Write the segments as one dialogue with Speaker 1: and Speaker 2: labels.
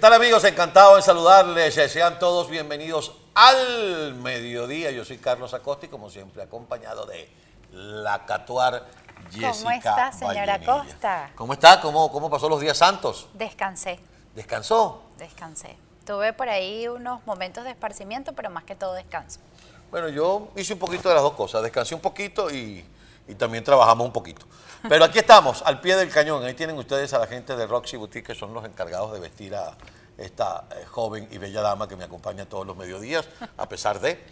Speaker 1: tal amigos? Encantado de saludarles. Sean todos bienvenidos al mediodía. Yo soy Carlos Acosta y como siempre acompañado de la Catuar Jessica
Speaker 2: ¿Cómo está, señora
Speaker 1: Vallenilla.
Speaker 2: Acosta?
Speaker 1: ¿Cómo está? ¿Cómo, ¿Cómo pasó los días santos?
Speaker 2: Descansé,
Speaker 1: ¿Descansó?
Speaker 2: descansé. Tuve por ahí unos momentos de esparcimiento, pero más que todo descanso.
Speaker 1: Bueno, yo hice un poquito de las dos cosas. Descansé un poquito y, y también trabajamos un poquito. Pero aquí estamos, al pie del cañón. Ahí tienen ustedes a la gente de Roxy Boutique, que son los encargados de vestir a esta eh, joven y bella dama que me acompaña todos los mediodías, a pesar de...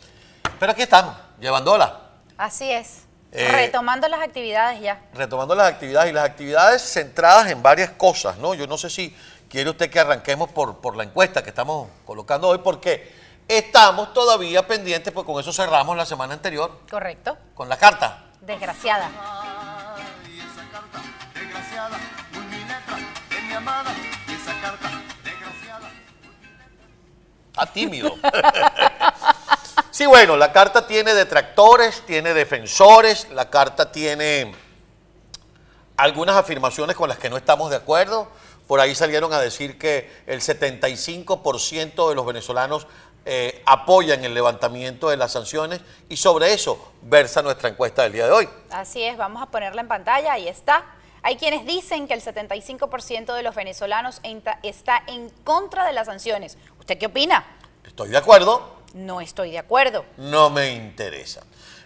Speaker 1: Pero aquí estamos, llevándola.
Speaker 2: Así es.
Speaker 1: Eh,
Speaker 2: Retomando las actividades ya.
Speaker 1: retomando las actividades y las actividades centradas en varias cosas, ¿no? Yo no sé si quiere usted que arranquemos por, por la encuesta que estamos colocando hoy, porque estamos todavía pendientes, pues con eso cerramos la semana anterior,
Speaker 2: Correcto.
Speaker 1: con la carta.
Speaker 2: Desgraciada.
Speaker 1: Está tímido. sí, bueno, la carta tiene detractores, tiene defensores, la carta tiene algunas afirmaciones con las que no estamos de acuerdo. Por ahí salieron a decir que el 75% de los venezolanos eh, apoyan el levantamiento de las sanciones y sobre eso versa nuestra encuesta del día de hoy.
Speaker 2: Así es, vamos a ponerla en pantalla, ahí está. Hay quienes dicen que el 75% de los venezolanos está en contra de las sanciones. ¿Usted qué opina?
Speaker 1: Estoy de acuerdo,
Speaker 2: No estoy de acuerdo.
Speaker 1: no me interesa.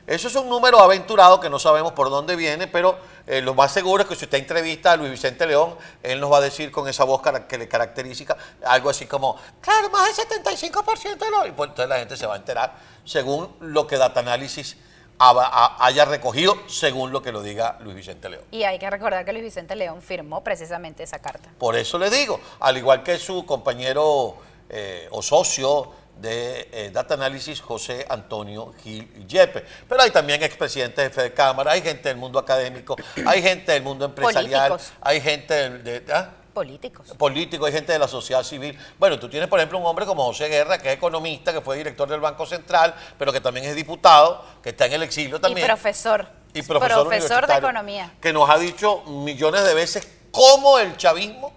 Speaker 1: Eso es un número aventurado que no sabemos por dónde viene, pero eh, lo más seguro es que si usted entrevista a Luis Vicente León, él nos va a decir con esa voz que le caracteriza algo así como, claro, más del 75% de los... Y pues entonces la gente se va a enterar según lo que Data Análisis haya recogido, según lo que lo diga Luis Vicente León.
Speaker 2: Y hay que recordar que Luis Vicente León firmó precisamente esa carta.
Speaker 1: Por eso le digo, al igual que su compañero eh, o socio de eh, Data Analysis, José Antonio Gil Yepe. Pero hay también expresidentes de Cámara, hay gente del mundo académico, hay gente del mundo empresarial,
Speaker 2: Políticos.
Speaker 1: hay gente de, ¿ah?
Speaker 2: Políticos.
Speaker 1: político, hay gente de la sociedad civil. Bueno, tú tienes, por ejemplo, un hombre como José Guerra, que es economista, que fue director del Banco Central, pero que también es diputado, que está en el exilio también
Speaker 2: Y profesor.
Speaker 1: y profesor,
Speaker 2: de
Speaker 1: universitario,
Speaker 2: economía.
Speaker 1: Que nos ha dicho millones de veces cómo el chavismo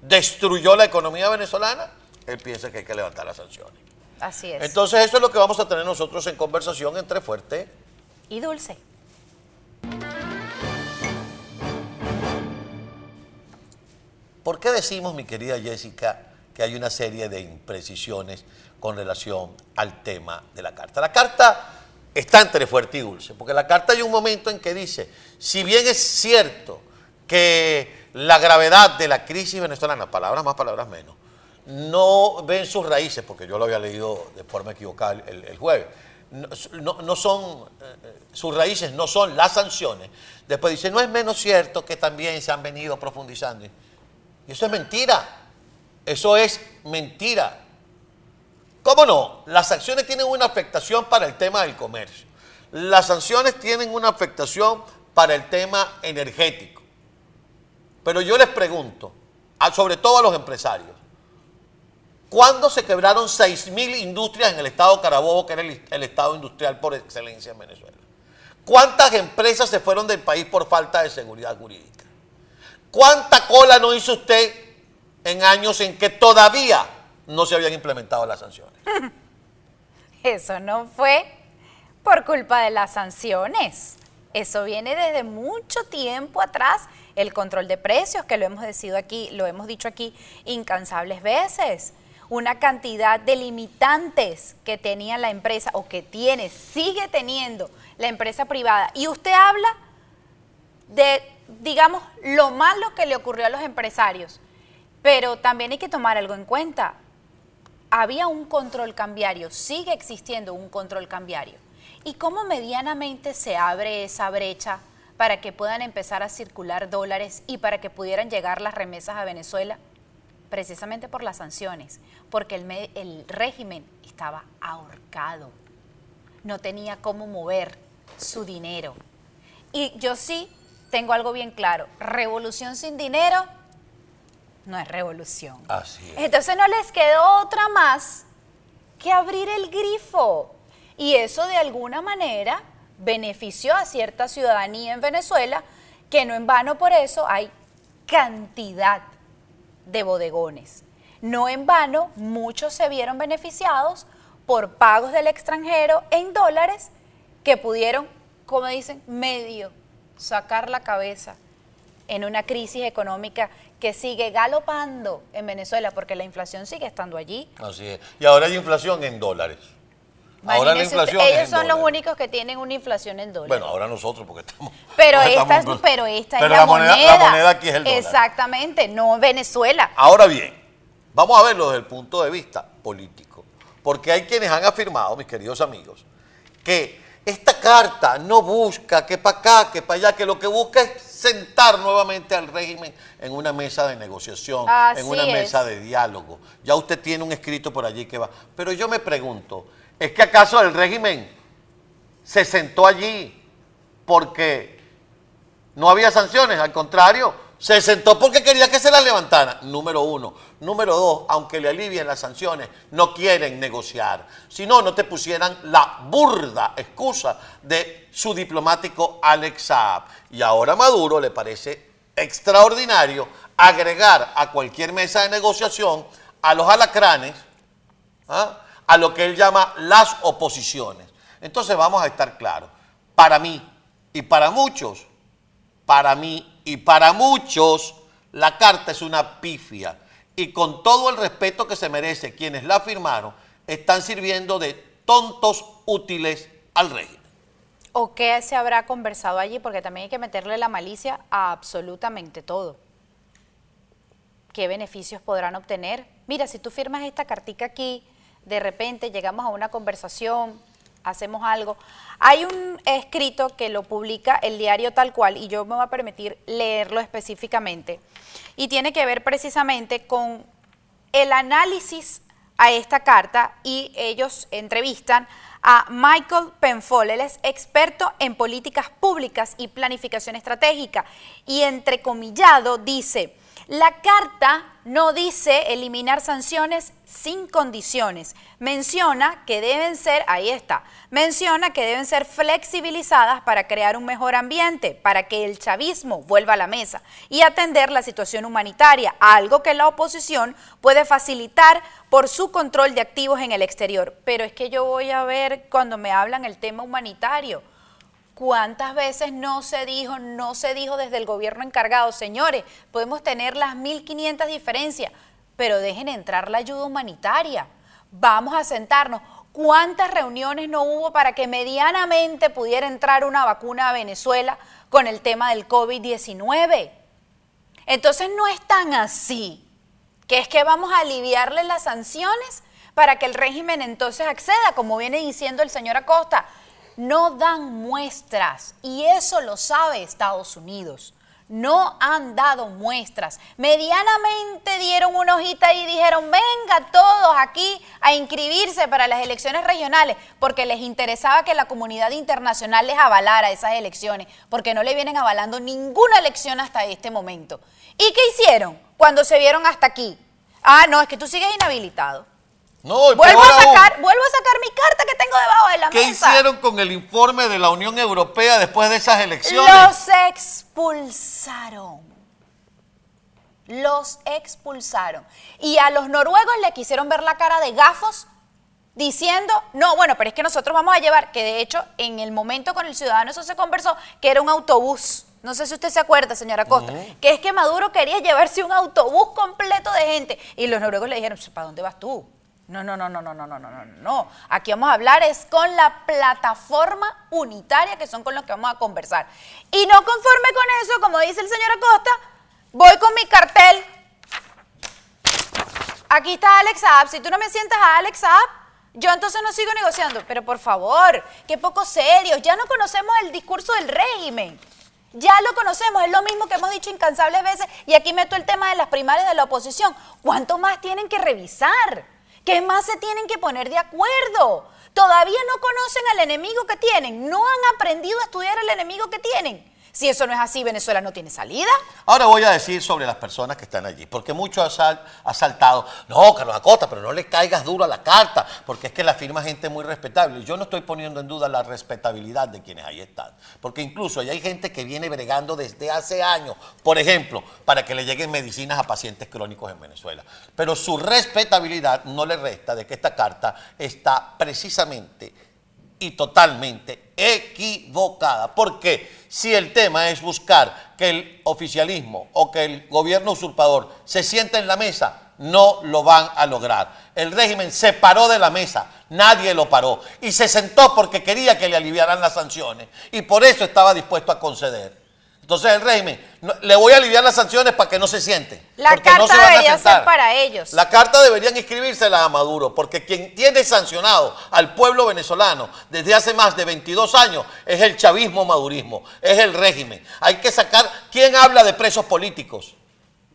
Speaker 1: destruyó la economía venezolana. Él piensa que hay que levantar las sanciones.
Speaker 2: Así es.
Speaker 1: Entonces, eso es lo que vamos a tener nosotros en conversación entre Fuerte.
Speaker 2: y dulce.
Speaker 1: ¿Por qué decimos, mi querida Jessica, que hay una serie de imprecisiones con relación al tema de la carta? La carta está entre fuerte y dulce, porque la carta hay un momento en que dice, si bien es cierto que la gravedad de la crisis venezolana, palabras más, palabras menos, no ven sus raíces, porque yo lo había leído de forma equivocada el, el jueves, no, no- son, eh, sus raíces no son las sanciones. Después dice, no es menos cierto que también se han venido profundizando. Y eso es mentira. Eso es mentira. ¿Cómo no? Las sanciones tienen una afectación para el tema del comercio. Las sanciones tienen una afectación para el tema energético. Pero yo les pregunto, sobre todo a los empresarios, ¿cuándo se quebraron 6.000 industrias en el estado Carabobo, que era el, estado industrial por excelencia en Venezuela? ¿Cuántas empresas se fueron del país por falta de seguridad jurídica? ¿Cuánta cola no hizo usted en años en que todavía no se habían implementado las sanciones?
Speaker 2: Eso no fue por culpa de las sanciones. Eso viene desde mucho tiempo atrás. El control de precios, que lo hemos decidido aquí, lo hemos dicho aquí incansables veces. Una cantidad de limitantes que tenía la empresa o que tiene, sigue teniendo la empresa privada. Y usted habla de, digamos, lo malo que le ocurrió a los empresarios. Pero también hay que tomar algo en cuenta había un control cambiario, sigue existiendo un control cambiario. ¿Y cómo medianamente se abre esa brecha para que puedan empezar a circular dólares y para que pudieran llegar las remesas a Venezuela? Precisamente por las sanciones, porque el, me- el régimen estaba ahorcado, no tenía cómo mover su dinero. Y yo sí tengo algo bien claro, revolución sin dinero no es revolución.
Speaker 1: Así es.
Speaker 2: Entonces no les quedó otra más que abrir el grifo. Y eso de alguna manera benefició a cierta ciudadanía en Venezuela, que no en vano por eso hay cantidad de bodegones. No en vano, muchos se vieron beneficiados por pagos del extranjero en dólares que pudieron, como dicen, medio sacar la cabeza en una crisis económica que sigue galopando en Venezuela porque la inflación sigue estando allí.
Speaker 1: Así es. Y ahora hay inflación en dólares. Ahora la
Speaker 2: usted,
Speaker 1: inflación es
Speaker 2: ellos
Speaker 1: en
Speaker 2: son los únicos que tienen una inflación en dólares.
Speaker 1: Bueno, ahora nosotros porque estamos.
Speaker 2: pero, esta es, pero esta
Speaker 1: Pero
Speaker 2: es la,
Speaker 1: moneda,
Speaker 2: moneda.
Speaker 1: La moneda aquí es el dólar.
Speaker 2: Exactamente, no Venezuela.
Speaker 1: Ahora bien, vamos a verlo desde el punto de vista político. Porque hay quienes han afirmado, mis queridos amigos, que esta carta no busca que para acá, que para allá, que lo que busca es sentar nuevamente al régimen en una mesa de negociación,
Speaker 2: Así
Speaker 1: en una
Speaker 2: es.
Speaker 1: mesa de diálogo. Ya usted tiene un escrito por allí que va. Pero yo me pregunto, ¿es que acaso el régimen se sentó allí porque no había sanciones, al contrario, se sentó porque quería que se las levantaran. Número uno. Número dos, aunque le alivien las sanciones, no quieren negociar. Si no, no te pusieran la burda excusa de su diplomático Alex Saab. Y ahora a Maduro le parece extraordinario agregar a cualquier mesa de negociación a los alacranes, ¿ah? A lo que él llama las oposiciones. Entonces vamos a estar claros. Para mí y para muchos, para mí y para muchos, la carta es una pifia. Y con todo el respeto que se merece quienes la firmaron, están sirviendo de tontos útiles al régimen.
Speaker 2: ¿O qué se habrá conversado allí? Porque también hay que meterle la malicia a absolutamente todo. ¿Qué beneficios podrán obtener? Mira, si tú firmas esta cartica aquí, de repente llegamos a una conversación, hacemos algo. Hay un escrito que lo publica el diario tal cual y yo me voy a permitir leerlo específicamente. Y tiene que ver precisamente con el análisis a esta carta y ellos entrevistan a Michael Penfold. Es experto en políticas públicas y planificación estratégica. Y entrecomillado dice, la carta no dice eliminar sanciones sin condiciones. Menciona que deben ser, ahí está, menciona que deben ser flexibilizadas para crear un mejor ambiente, para que el chavismo vuelva a la mesa y atender la situación humanitaria, algo que la oposición puede facilitar por su control de activos en el exterior. Pero es que yo voy a ver cuando me hablan el tema humanitario. ¿Cuántas veces no se dijo, no se dijo desde el gobierno encargado? Señores, podemos tener las 1.500 diferencias, pero dejen entrar la ayuda humanitaria. Vamos a sentarnos. ¿Cuántas reuniones no hubo para que medianamente pudiera entrar una vacuna a Venezuela con el tema del COVID-19? Entonces no es tan así, que es que vamos a aliviarle las sanciones para que el régimen entonces acceda, como viene diciendo el señor Acosta. No dan muestras y eso lo sabe Estados Unidos. No han dado muestras. Medianamente dieron una hojita y dijeron, venga todos aquí a inscribirse para las elecciones regionales, porque les interesaba que la comunidad internacional les avalara esas elecciones, porque no le vienen avalando ninguna elección hasta este momento. ¿Y qué hicieron cuando se vieron hasta aquí? Ah, no, es que tú sigues inhabilitado.
Speaker 1: No,
Speaker 2: Vuelvo a
Speaker 1: aún,
Speaker 2: sacar, vuelvo a sacar mi carta que tengo debajo de la
Speaker 1: ¿Qué
Speaker 2: mesa.
Speaker 1: hicieron con el informe de la Unión Europea después de esas elecciones?
Speaker 2: Los expulsaron. Los expulsaron. Y a los noruegos le quisieron ver la cara de gafos diciendo, no, bueno, pero es que nosotros vamos a llevar, que de hecho en el momento con el ciudadano eso se conversó, que era un autobús. No sé si usted se acuerda, señora Costa, que es que Maduro quería llevarse un autobús completo de gente. Y los noruegos le dijeron, ¿para dónde vas tú? No, no, no, no, no, no, no, no, no. Aquí vamos a hablar es con la plataforma unitaria que son con los que vamos a conversar. Y no conforme con eso, como dice el señor Acosta, voy con mi cartel. Aquí está Alex Saab. Si tú no me sientas a Alex Saab, yo entonces no sigo negociando. Pero por favor, qué poco serios. Ya no conocemos el discurso del régimen. Ya lo conocemos, es lo mismo que hemos dicho incansables veces. Y aquí meto el tema de las primarias de la oposición. ¿Cuánto más tienen que revisar? ¿Qué más se tienen que poner de acuerdo? Todavía no conocen al enemigo que tienen, no han aprendido a estudiar al enemigo que tienen. Si eso no es así, Venezuela no tiene salida.
Speaker 1: Ahora voy a decir sobre las personas que están allí, porque muchos ha sal- ha saltado, no, Carlos Acosta, pero no le caigas duro a la carta, porque es que la firma gente muy respetable. Yo no estoy poniendo en duda la respetabilidad de quienes ahí están, porque incluso ahí hay gente que viene bregando desde hace años, por ejemplo, para que le lleguen medicinas a pacientes crónicos en Venezuela. Pero su respetabilidad no le resta de que esta carta está precisamente y totalmente equivocada. Porque si el tema es buscar que el oficialismo o que el gobierno usurpador se siente en la mesa, no lo van a lograr. El régimen se paró de la mesa, nadie lo paró. Y se sentó porque quería que le aliviaran las sanciones. Y por eso estaba dispuesto a conceder. Entonces el régimen, no- le voy a aliviar las sanciones para que no se siente.
Speaker 2: La
Speaker 1: porque no
Speaker 2: carta
Speaker 1: se van a
Speaker 2: debería ser para ellos.
Speaker 1: La carta deberían inscribírsela a Maduro, porque quien tiene sancionado al pueblo venezolano desde hace más de 22 años es el chavismo madurismo, es el régimen. Hay que sacar, ¿quién habla de presos políticos?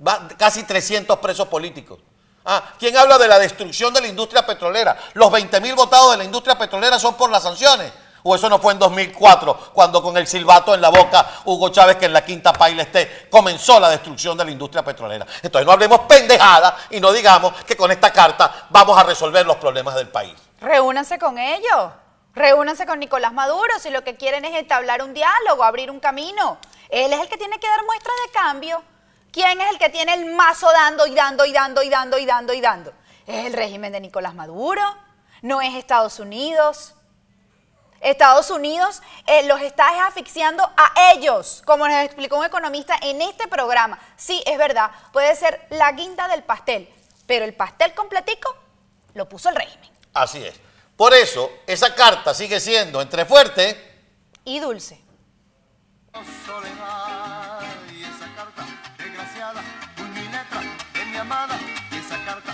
Speaker 1: Va- casi 300 presos políticos. Ah, ¿Quién habla de la destrucción de la industria petrolera? Los 20 mil votados de la industria petrolera son por las sanciones. O eso no fue en 2004, cuando con el silbato en la boca Hugo Chávez, que en la quinta paila esté, comenzó la destrucción de la industria petrolera. Entonces no hablemos pendejada y no digamos que con esta carta vamos a resolver los problemas del país.
Speaker 2: Reúnanse con ellos. Reúnanse con Nicolás Maduro si lo que quieren es entablar un diálogo, abrir un camino. Él es el que tiene que dar muestras de cambio. ¿Quién es el que tiene el mazo dando y dando y dando y dando y dando y dando? Es el régimen de Nicolás Maduro, no es Estados Unidos. Estados Unidos eh, los está asfixiando a ellos, como nos explicó un economista en este programa. Sí, es verdad, puede ser la guinda del pastel, pero el pastel completico lo puso el régimen.
Speaker 1: Así es. Por eso, esa carta sigue siendo entre fuerte
Speaker 2: Y dulce.
Speaker 3: soledad y esa carta desgraciada, mi letra de mi amada y esa carta